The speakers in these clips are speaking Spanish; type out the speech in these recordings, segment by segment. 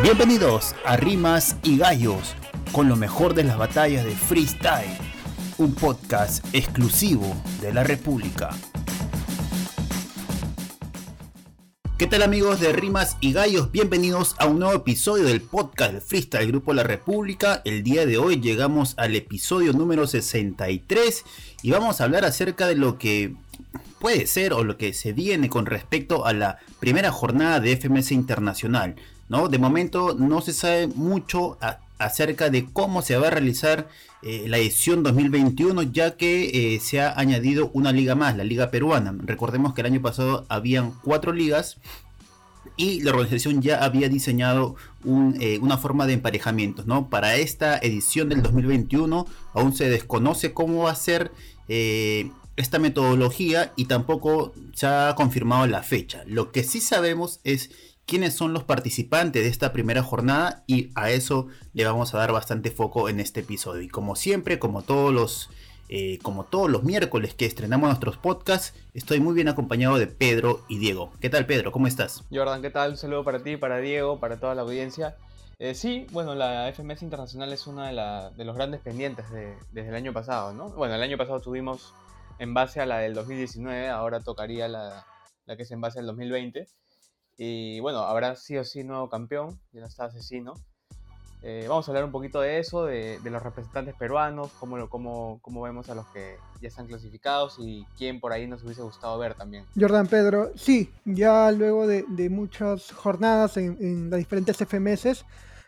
Bienvenidos a Rimas y Gallos, con lo mejor de las batallas de freestyle, un podcast exclusivo de la República. ¿Qué tal amigos de Rimas y Gallos? Bienvenidos a un nuevo episodio del podcast de Freestyle Grupo La República. El día de hoy llegamos al episodio número 63 y vamos a hablar acerca de lo que puede ser o lo que se viene con respecto a la primera jornada de FMS Internacional. ¿No? De momento no se sabe mucho acerca de cómo se va a realizar eh, la edición 2021, ya que eh, se ha añadido una liga más, la Liga Peruana. Recordemos que el año pasado habían cuatro ligas y la organización ya había diseñado eh, una forma de emparejamiento. ¿no? Para esta edición del 2021 aún se desconoce cómo va a ser esta metodología y tampoco se ha confirmado la fecha. Lo que sí sabemos es quiénes son los participantes de esta primera jornada y a eso le vamos a dar bastante foco en este episodio. Y como siempre, como todos los, eh, como todos los miércoles que estrenamos nuestros podcasts, estoy muy bien acompañado de Pedro y Diego. ¿Qué tal Pedro? ¿Cómo estás? Jordan, ¿qué tal? Un saludo para ti, para Diego, para toda la audiencia. Eh, sí, bueno, la FMS Internacional es uno de, los grandes pendientes desde el año pasado, ¿no? Bueno, el año pasado tuvimos en base a la del 2019, ahora tocaría la, la que es en base al 2020. Y bueno, habrá sí o sí nuevo campeón, ya no está asesino. Eh, vamos a hablar un poquito de eso, de, los representantes peruanos, cómo, cómo, cómo, vemos a los que ya están clasificados y quién por ahí nos hubiese gustado ver también. Jordan Pedro, sí, ya luego de, de muchas jornadas en, en, las diferentes FMS,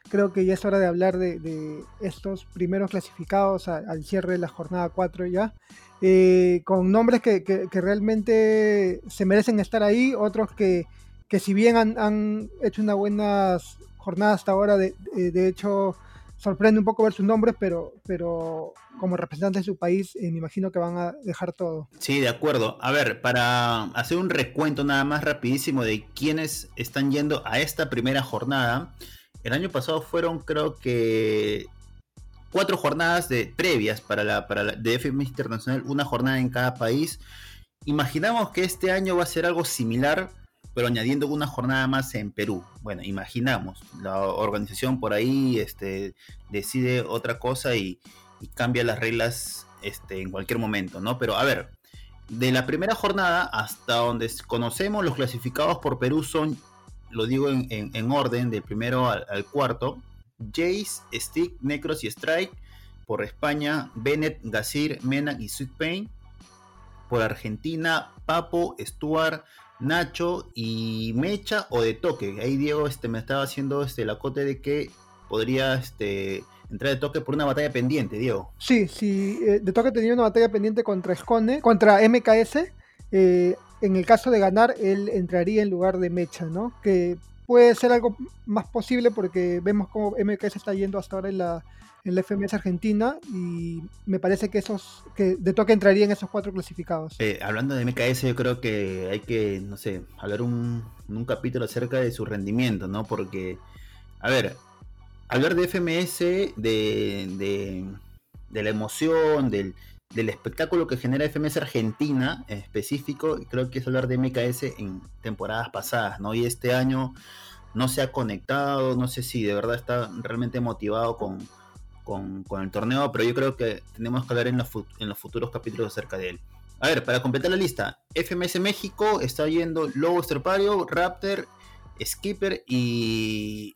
creo que ya es hora de hablar de, de estos primeros clasificados al cierre de la jornada 4 ya. Eh, con nombres que, que, que realmente se merecen estar ahí, otros que que si bien han, hecho una buena jornada hasta ahora, de, de, hecho sorprende un poco ver sus nombres, pero, pero como representantes de su país, eh, me imagino que van a dejar todo. Sí, de acuerdo. A ver, para hacer un recuento nada más rapidísimo de quienes están yendo a esta primera jornada, el año pasado fueron creo que cuatro jornadas de previas para la, para la de Internacional, una jornada en cada país. Imaginamos que este año va a ser algo similar pero añadiendo una jornada más en Perú. Bueno, imaginamos, la organización por ahí este, decide otra cosa y, cambia las reglas este, en cualquier momento, ¿no? Pero a ver, de la primera jornada hasta donde conocemos los clasificados por Perú son, lo digo en, orden, del primero al, cuarto, Jace, Stick, Necros y Strike. Por España, Bennett, Gazir, Mena y Sweet Pain. Por Argentina, Papo, Stuart, Nacho y Mecha o de toque. Ahí Diego este, me estaba haciendo este, la de que podría este, entrar de toque por una batalla pendiente, Diego. Sí, sí, eh, de toque tenía una batalla pendiente contra Escone, contra MKS. Eh, en el caso de ganar, él entraría en lugar de Mecha, ¿no? Que puede ser algo más posible porque vemos cómo MKS está yendo hasta ahora en la, en la FMS Argentina y me parece que esos que de toque entrarían esos cuatro clasificados. Eh, hablando de MKS, yo creo que hay que, no sé, hablar un, un capítulo acerca de su rendimiento, ¿no? Porque, a ver, hablar de FMS, de, de, la emoción, del, del espectáculo que genera FMS Argentina en específico, creo que es hablar de MKS en temporadas pasadas, ¿no? Y este año no se ha conectado, no sé si de verdad está realmente motivado con con, el torneo, pero yo creo que tenemos que hablar en los, futuros capítulos acerca de él. A ver, para completar la lista, FMS México está yendo Lobo Esterpario, Raptor, Skipper y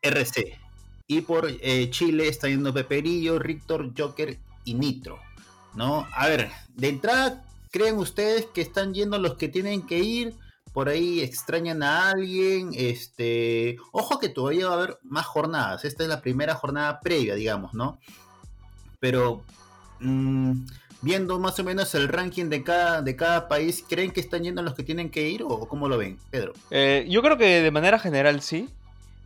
RC. Y por eh, Chile está yendo Peperillo, Rictor, Joker y Nitro. ¿No? A ver, de entrada, ¿creen ustedes que están yendo los que tienen que ir? por ahí extrañan a alguien, este, ojo que todavía va a haber más jornadas, esta es la primera jornada previa, digamos, ¿no? Pero mm, viendo más o menos el ranking de cada, de cada país, ¿creen que están yendo los que tienen que ir o cómo lo ven, Pedro? Eh, yo creo que de manera general sí.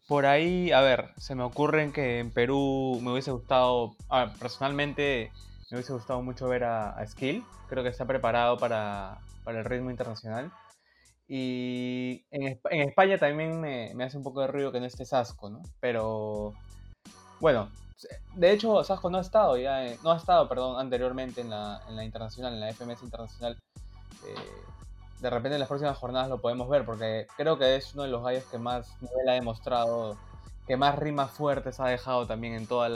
Por ahí, a ver, se me ocurren que en Perú me hubiese gustado, personalmente me hubiese gustado mucho ver a, a Skill, creo que está preparado para, para el ritmo internacional. Y en, España también me, hace un poco de ruido que no esté Sasco, ¿no? Pero bueno, de hecho Sasco no ha estado ya, eh, no ha estado, perdón, anteriormente en la, en la internacional, en la FMS internacional. Eh, de repente en las próximas jornadas lo podemos ver porque creo que es uno de los gallos que más nivel ha demostrado que más rimas fuertes ha dejado también en todas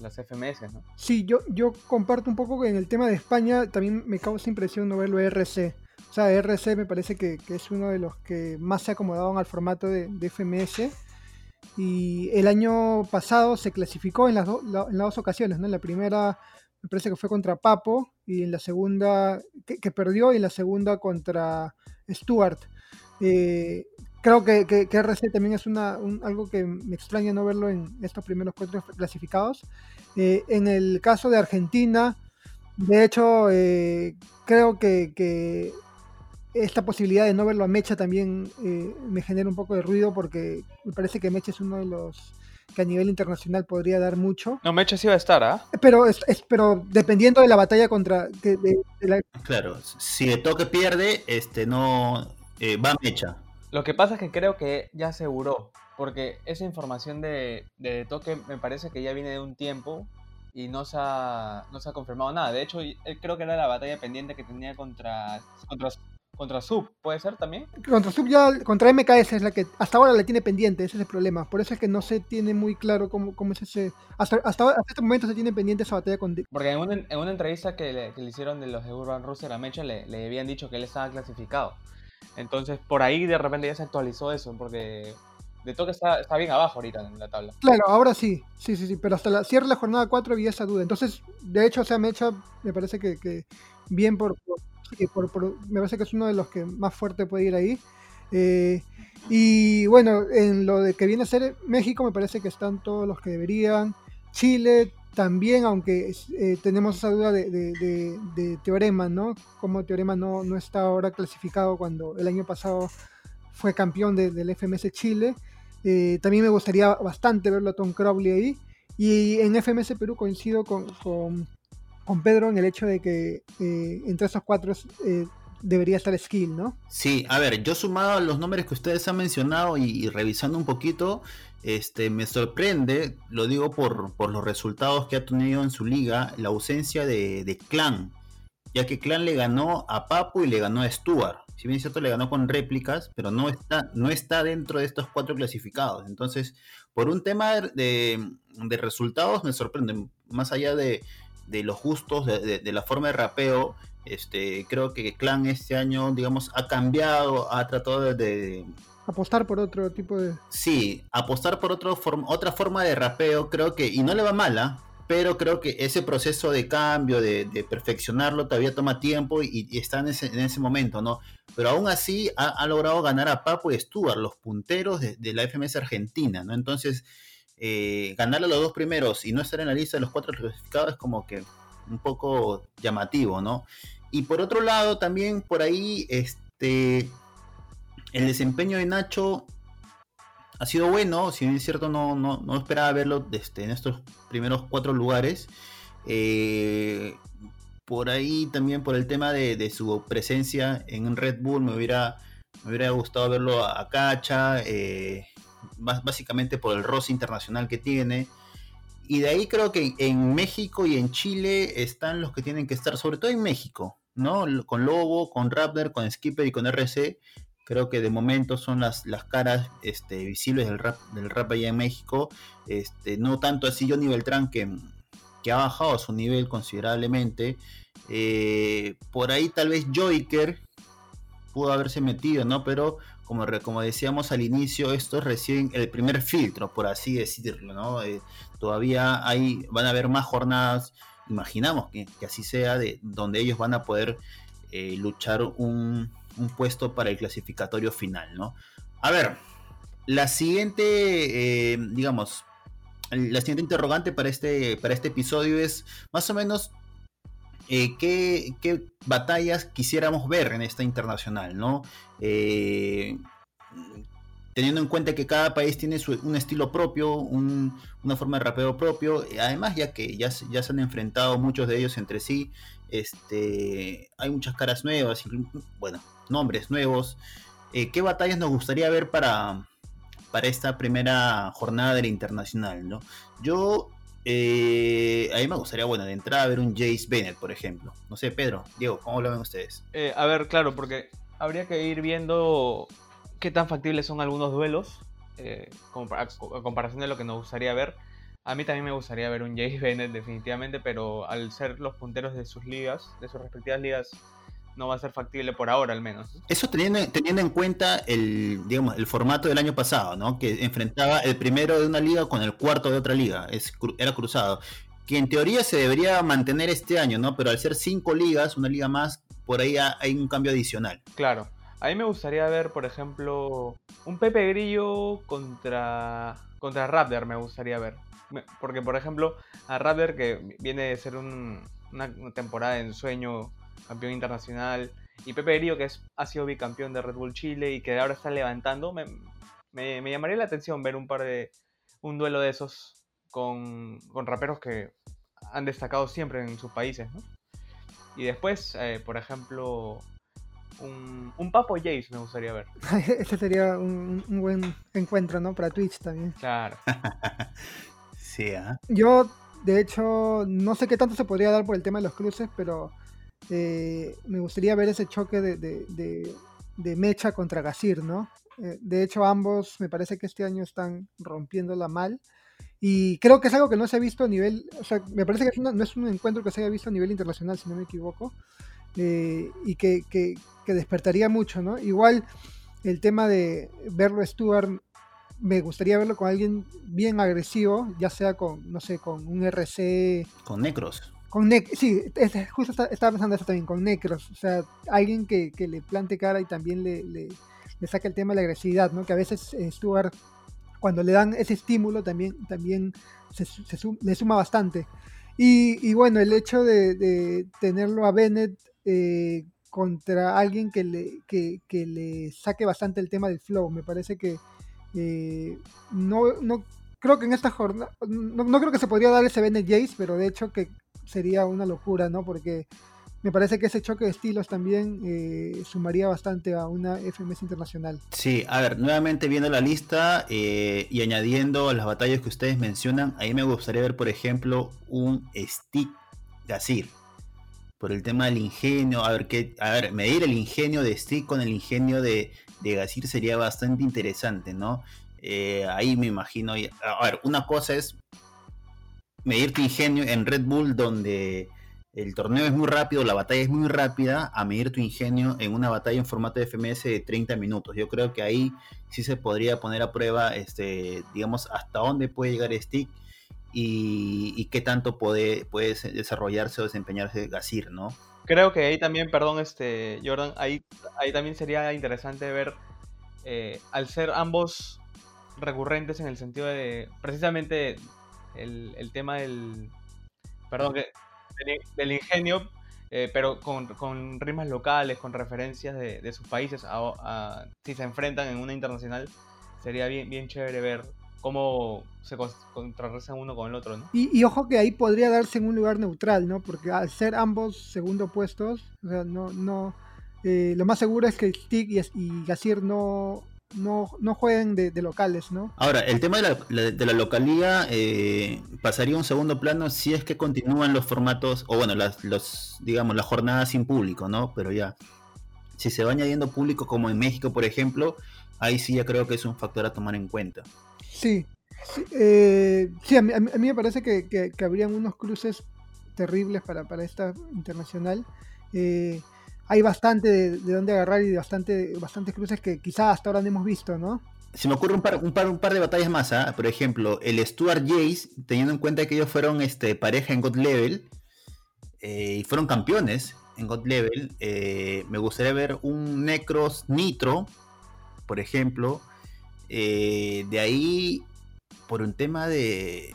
las FMS, ¿no? Sí, yo, yo comparto un poco que en el tema de España también me causa impresión no verlo RC. O sea, RC me parece que, es uno de los que más se acomodaban al formato de, FMS. Y el año pasado se clasificó en las, en las dos ocasiones, ¿no? En la primera me parece que fue contra Papo, y en la segunda, que, perdió, y en la segunda contra Stuart. Eh, creo que, que, RC también es una, algo que me extraña no verlo en estos primeros cuatro clasificados. Eh, en el caso de Argentina, de hecho, eh, creo que, esta posibilidad de no verlo a Mecha también me genera un poco de ruido porque me parece que Mecha es uno de los que a nivel internacional podría dar mucho. No, Mecha sí va a estar, ¿ah? Pero, es, pero dependiendo de la batalla contra... Claro, si de toque pierde, este no eh, va Mecha. Lo que pasa es que creo que ya aseguró, porque esa información de, de toque me parece que ya viene de un tiempo y no se ha, no se ha confirmado nada. De hecho, creo que era la batalla pendiente que tenía contra, contra contra Sub, ¿puede ser también? Contra Sub ya, contra MKS es la que hasta ahora le tiene pendiente, ese es el problema. Por eso es que no se tiene muy claro cómo, cómo es ese... Hasta, hasta, este momento se tiene pendiente esa batalla con... Porque en una, en una entrevista que le, que le, hicieron de los de Urban Rooster a Mecha le, le habían dicho que él estaba clasificado. Entonces por ahí de repente ya se actualizó eso, porque de toque está, está, bien abajo ahorita en la tabla. Claro, ahora sí, sí, sí, sí, pero hasta la cierre la jornada 4 había esa duda. Entonces, de hecho, o sea, Mecha me parece que, que bien por, me parece que es uno de los que más fuerte puede ir ahí. Eh, y bueno, en lo de que viene a ser México, me parece que están todos los que deberían. Chile también, aunque eh, tenemos esa duda de, Teorema, ¿no? Como Teorema no, no está ahora clasificado cuando el año pasado fue campeón del FMS Chile. Eh, también me gustaría bastante verlo a Tom Crowley ahí. Y en FMS Perú coincido con, con Pedro en el hecho de que eh, entre esos cuatro debería estar Skill, ¿no? Sí, a ver, yo sumado a los nombres que ustedes han mencionado y, revisando un poquito, este, me sorprende, lo digo por, por, los resultados que ha tenido en su liga, la ausencia de, de Clan, ya que Clan le ganó a Papu y le ganó a Stuart. Si bien es cierto, le ganó con réplicas, pero no está, no está dentro de estos cuatro clasificados. Entonces, por un tema de, de resultados, me sorprende. Más allá de, de los gustos, de, la forma de rapeo, este, creo que Clan este año, digamos, ha cambiado, ha tratado de... apostar por otro tipo de... Sí, apostar por otro otra forma de rapeo, creo que, y no le va mala, pero creo que ese proceso de cambio, de, perfeccionarlo, todavía toma tiempo y, está en ese, en ese, momento, ¿no? Pero aún así ha, logrado ganar a Papo y Stuart, los punteros de, de la FMS Argentina, ¿no? Entonces eh, ganarle a los dos primeros y no estar en la lista de los cuatro clasificados es como que un poco llamativo, ¿no? Y por otro lado, también por ahí, este, el desempeño de Nacho ha sido bueno, si bien es cierto, no, no, esperaba verlo este, en estos primeros cuatro lugares. Eh, por ahí también por el tema de, su presencia en Red Bull, me hubiera, me hubiera gustado verlo a, Cacha. Eh, básicamente por el roce internacional que tiene. Y de ahí creo que en México y en Chile están los que tienen que estar, sobre todo en México, ¿no? Con Lobo, con Raptor, con Skipper y con RC. Creo que de momento son las, las caras este, visibles del rap, del rap allá en México. Este, no tanto así Johnny Beltrán que, que ha bajado su nivel considerablemente. Eh, por ahí tal vez Joiker pudo haberse metido, ¿no? Pero como, como decíamos al inicio, esto es recién el primer filtro, por así decirlo, ¿no? Eh, todavía hay, van a haber más jornadas, imaginamos que, así sea, de donde ellos van a poder eh, luchar un, puesto para el clasificatorio final, ¿no? A ver, la siguiente, eh, digamos, la siguiente interrogante para este, para este episodio es más o menos eh, ¿qué, batallas quisiéramos ver en esta internacional, ¿no? Eh, teniendo en cuenta que cada país tiene un estilo propio, una forma de rapeo propio, además ya que ya se han enfrentado muchos de ellos entre sí, este, hay muchas caras nuevas, bueno, nombres nuevos. Eh, ¿Qué batallas nos gustaría ver para, para esta primera jornada de la internacional? ¿no? Yo eh, a mí me gustaría, bueno, de entrada ver un Jace Bennett, por ejemplo. No sé, Pedro, Diego, ¿cómo lo ven ustedes? Eh, a ver, claro, porque habría que ir viendo qué tan factibles son algunos duelos. a, comparación de lo que nos gustaría ver, a mí también me gustaría ver un James Bennett definitivamente, pero al ser los punteros de sus ligas, de sus respectivas ligas, no va a ser factible por ahora al menos. Eso teniendo, teniendo en cuenta el, digamos, el formato del año pasado, ¿no? Que enfrentaba el primero de una liga con el cuarto de otra liga, es, era cruzado. Que en teoría se debería mantener este año, ¿no? Pero al ser cinco ligas, una liga más, por ahí hay un cambio adicional. Claro. A mí me gustaría ver, por ejemplo, un Pepe Grillo contra, contra Raptor, me gustaría ver. Porque, por ejemplo, a Raptor, que viene de ser una, temporada en sueño, campeón internacional, y Pepe Grillo, que es, ha sido bicampeón de Red Bull Chile y que ahora está levantando, me, me, llamaría la atención ver un par de. un duelo de esos con, con raperos que han destacado siempre en sus países, ¿no? Y después, eh, por ejemplo, un, Papo Jace me gustaría ver. Ese sería un, buen encuentro, ¿no? Para Twitch también. Claro. ¿ah? Yo, de hecho, no sé qué tanto se podría dar por el tema de los cruces, pero eh, me gustaría ver ese choque de, Mecha contra Gasir, ¿no? Eh, de hecho, ambos me parece que este año están rompiéndola mal. Y creo que es algo que no se ha visto a nivel, o sea, me parece que no es un encuentro que se haya visto a nivel internacional, si no me equivoco. Eh, y que, despertaría mucho, ¿no? Igual el tema de verlo Stuart, me gustaría verlo con alguien bien agresivo, ya sea con, no sé, con un RC. Con Necros. Con sí, justo estaba pensando eso también, con Necros. O sea, alguien que, le plante cara y también le, le, saque el tema de la agresividad, ¿no? Que a veces eh, Stuart, cuando le dan ese estímulo, también, también se, le suma bastante. Y, bueno, el hecho de tenerlo a Bennett eh, contra alguien que le, que, le saque bastante el tema del flow. Me parece que eh, no, no creo que en esta jornada, no, creo que se podría dar ese Bennett Jace, pero de hecho que sería una locura, ¿no? Porque me parece que ese choque de estilos también eh, sumaría bastante a una FMS internacional. Sí, a ver, nuevamente viendo la lista y añadiendo las batallas que ustedes mencionan, ahí me gustaría ver, por ejemplo, un Stick Gazir por el tema del ingenio. A ver, qué, a ver, medir el ingenio de Stick con el ingenio de, de Gasir sería bastante interesante, ¿no? Eh, ahí me imagino. A ver, una cosa es medir tu ingenio en Red Bull, donde el torneo es muy rápido, la batalla es muy rápida, a medir tu ingenio en una batalla en formato de FMS de 30 minutos. Yo creo que ahí sí se podría poner a prueba, este, digamos, hasta dónde puede llegar Stick y, qué tanto puede, puede desarrollarse o desempeñarse Gasir, ¿no? Creo que ahí también, perdón, este, Jordan, ahí, ahí también sería interesante ver, eh, al ser ambos recurrentes en el sentido de precisamente el, tema del, perdón, del, ingenio, eh, pero con, con, rimas locales, con referencias de, sus países, si se enfrentan en una internacional, sería bien, bien chévere ver cómo se contrarrestan uno con el otro, ¿no? Y, ojo que ahí podría darse en un lugar neutral, ¿no? Porque al ser ambos segundo puestos, o sea, no, no, eh, lo más seguro es que Stick y, y Gasir no, no, no jueguen de, locales, ¿no? Ahora, el tema de la, de la localía eh, pasaría a un segundo plano si es que continúan los formatos, o bueno, las, los, digamos, las jornadas sin público, ¿no? Pero ya, si se va añadiendo público como en México, por ejemplo, ahí sí ya creo que es un factor a tomar en cuenta. Sí, sí, eh, a, mí, me parece que, habrían unos cruces terribles para, para esta internacional. Eh, hay bastante de, dónde agarrar y bastante, bastantes cruces que quizás hasta ahora no hemos visto, ¿no? Se me ocurre un par, un par, un par de batallas más, ¿ah? por ejemplo, el Stuart Jace, teniendo en cuenta que ellos fueron este, pareja en God Level eh, y fueron campeones en God Level, me gustaría ver un Necros Nitro, por ejemplo, eh, de ahí, por un tema de,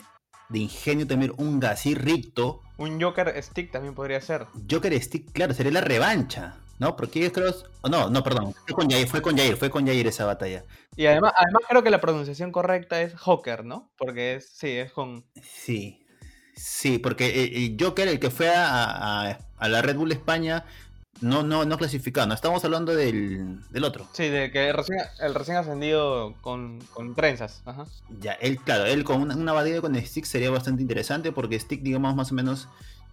ingenio también, un Gasir Ricto. Un Joker Stick también podría ser. Joker Stick, claro, sería la revancha. ¿No? Porque ellos creo. No, no, perdón. Fue con Jair, fue con Jair, fue con Jair esa batalla. Y además, además creo que la pronunciación correcta es Joker, ¿no? Porque es, sí, es con. Sí. Sí, porque el Joker, el que fue a, a la Red Bull España, no, no, no clasificado, no estamos hablando del, otro. Sí, de que recién, el recién ascendido con, con trenzas. Ya, él, claro, él con una, una batalla con Stick sería bastante interesante porque Stick, digamos, más o menos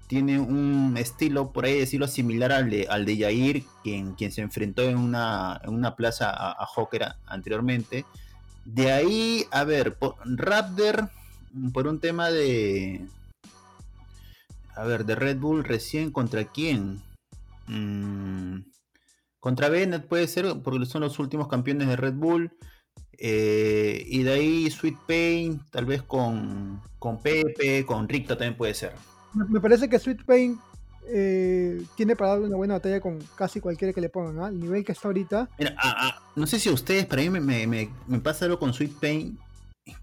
tiene un estilo, por ahí decirlo, similar al de, al de Yair, quien, quien se enfrentó en una, en una plaza a, a anteriormente. De ahí, a ver, por, Raptor, por un tema de. A ver, de Red Bull recién contra quién? Mm, contra Bennett puede ser, porque son los últimos campeones de Red Bull. Eh, y de ahí Sweet Pain, tal vez con, con Pepe, con Ricta también puede ser. Me parece que Sweet Pain eh, tiene para dar una buena batalla con casi cualquiera que le pongan, ¿ah? El nivel que está ahorita. Mira, ah, ah, no sé si a ustedes, para mí me, pasa algo con Sweet Pain,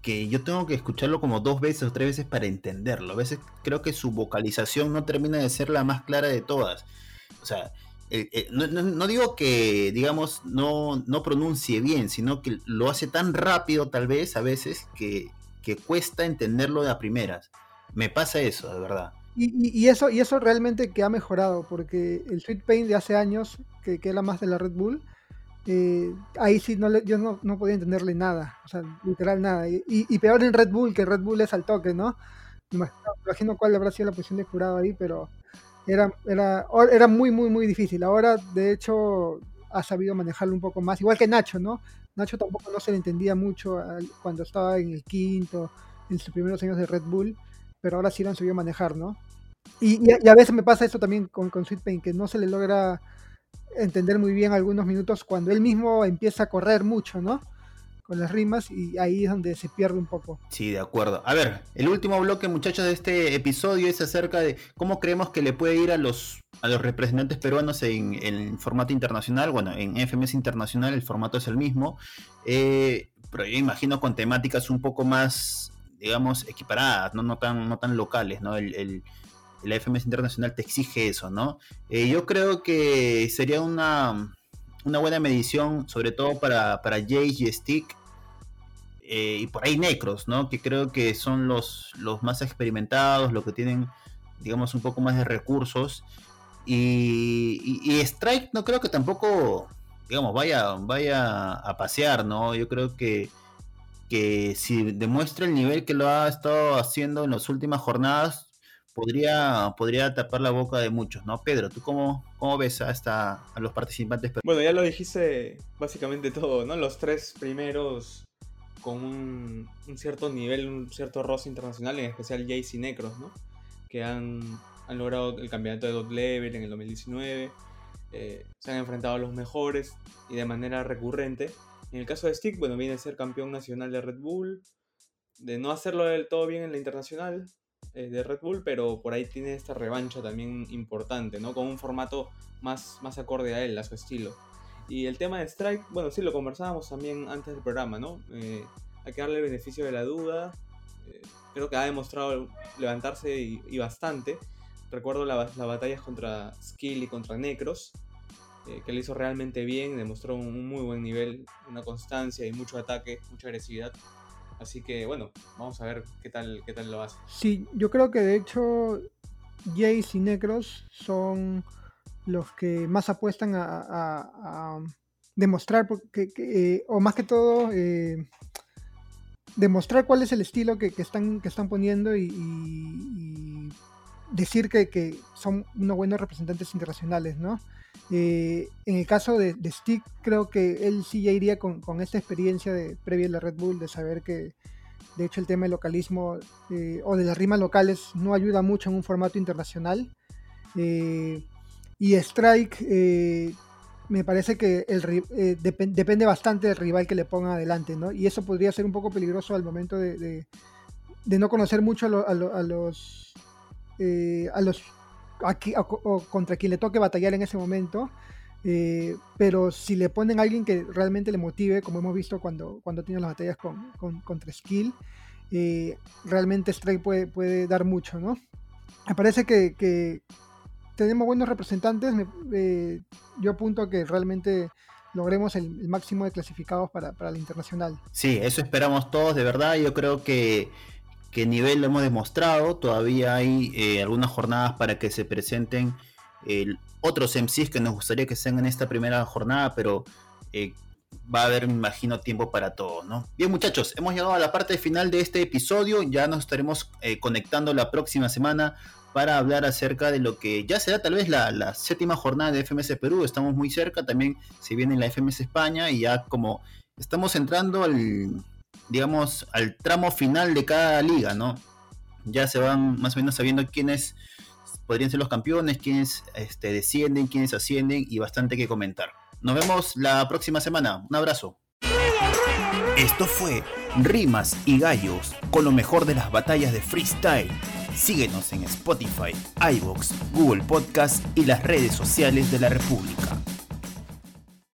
que yo tengo que escucharlo como dos veces o tres veces para entenderlo. A veces creo que su vocalización no termina de ser la más clara de todas. O sea, no, digo que, digamos, no, no pronuncie bien, sino que lo hace tan rápido tal vez a veces que, que cuesta entenderlo de a primeras. Me pasa eso, de verdad. Y, eso, y eso realmente que ha mejorado, porque el Sweet Pain de hace años, que, que era más de la Red Bull, eh, ahí sí no yo no, no, podía entenderle nada, o sea, literal nada. Y, peor en Red Bull, que Red Bull es al toque, ¿no? Me imagino, cuál habrá sido la posición de jurado ahí, pero era, era, era muy, muy, muy difícil. Ahora, de hecho, ha sabido manejarlo un poco más, igual que Nacho, ¿no? Nacho tampoco no se le entendía mucho cuando estaba en el quinto, en sus primeros años de Red Bull pero ahora sí lo han sabido manejar, ¿no? Y, a veces me pasa esto también con, con Sweet Pain, que no se le logra entender muy bien algunos minutos cuando él mismo empieza a correr mucho, ¿no? Con las rimas y ahí es donde se pierde un poco. Sí, de acuerdo. A ver, el último bloque, muchachos, de este episodio es acerca de cómo creemos que le puede ir a los, a los representantes peruanos en, el formato internacional. Bueno, en FMS Internacional el formato es el mismo, eh, pero yo imagino con temáticas un poco más digamos, equiparadas, no, no, tan, no tan locales, ¿no? El, el, FMS Internacional te exige eso, ¿no? Eh, yo creo que sería una, una buena medición, sobre todo para, para Jace y Stick, eh, y por ahí Necros, ¿no? Que creo que son los, los más experimentados, los que tienen, digamos, un poco más de recursos. Y, y, Strike no creo que tampoco, digamos, vaya, vaya a pasear, ¿no? Yo creo que que si demuestra el nivel que lo ha estado haciendo en las últimas jornadas, podría, podría tapar la boca de muchos, ¿no? Pedro, ¿tú cómo, cómo ves a, esta, a los participantes? Bueno, ya lo dijiste básicamente todo, ¿no? Los tres primeros con un, cierto nivel, un cierto roce internacional, en especial Jace y Necros, ¿no? Que han, han logrado el campeonato de God Level en el 2019, eh, se han enfrentado a los mejores y de manera recurrente en el caso de Stick, bueno, viene a ser campeón nacional de Red Bull, de no hacerlo del todo bien en la internacional eh, de Red Bull, pero por ahí tiene esta revancha también importante, ¿no? Con un formato más, más acorde a él, a su estilo. Y el tema de Strike, bueno, sí, lo conversábamos también antes del programa, ¿no? Eh, hay que darle el beneficio de la duda. Eh, creo que ha demostrado levantarse y, bastante. Recuerdo las batallas contra Skill y contra Necros. Eh, que le hizo realmente bien, demostró un muy buen nivel, una constancia y mucho ataque, mucha agresividad. Así que bueno, vamos a ver qué tal, qué tal lo hace. Sí, yo creo que de hecho Jace y Necros son los que más apuestan a, demostrar, porque, eh, o más que todo, eh, demostrar cuál es el estilo que, están, que están poniendo y, decir que, que, son unos buenos representantes internacionales, ¿no? Eh, en el caso de, Stick, creo que él sí ya iría con, esta experiencia de, previa a la Red Bull, de saber que de hecho el tema del localismo eh, o de las rimas locales no ayuda mucho en un formato internacional. Eh, y Strike, me parece que depende bastante del rival que le ponga adelante, ¿no? Y eso podría ser un poco peligroso al momento de, no conocer mucho a, a los a los o, contra quien le toque batallar en ese momento. Eh, pero si le ponen a alguien que realmente le motive, como hemos visto cuando, cuando tiene las batallas con, contra Skill, eh, realmente Strike puede, puede dar mucho, ¿no? Me parece que, tenemos buenos representantes. Eh, yo apunto a que realmente logremos el, máximo de clasificados para, para la internacional. Sí, eso esperamos todos, de verdad. Yo creo que qué nivel lo hemos demostrado. Todavía hay eh, algunas jornadas para que se presenten otros MCs que nos gustaría que sean en esta primera jornada, pero eh, va a haber, me imagino, tiempo para todo, ¿no? Bien, muchachos, hemos llegado a la parte final de este episodio. Ya nos estaremos eh, conectando la próxima semana para hablar acerca de lo que ya será tal vez la, séptima jornada de FMS Perú. Estamos muy cerca, también se viene la FMS España y ya como estamos entrando al digamos, al tramo final de cada liga, ¿no? Ya se van más o menos sabiendo quiénes podrían ser los campeones, quiénes este, descienden, quiénes ascienden y bastante que comentar. Nos vemos la próxima semana. Un abrazo. Esto fue Rimas y Gallos con lo mejor de las batallas de freestyle. Síguenos en Spotify, iBox, Google Podcast y las redes sociales de la República.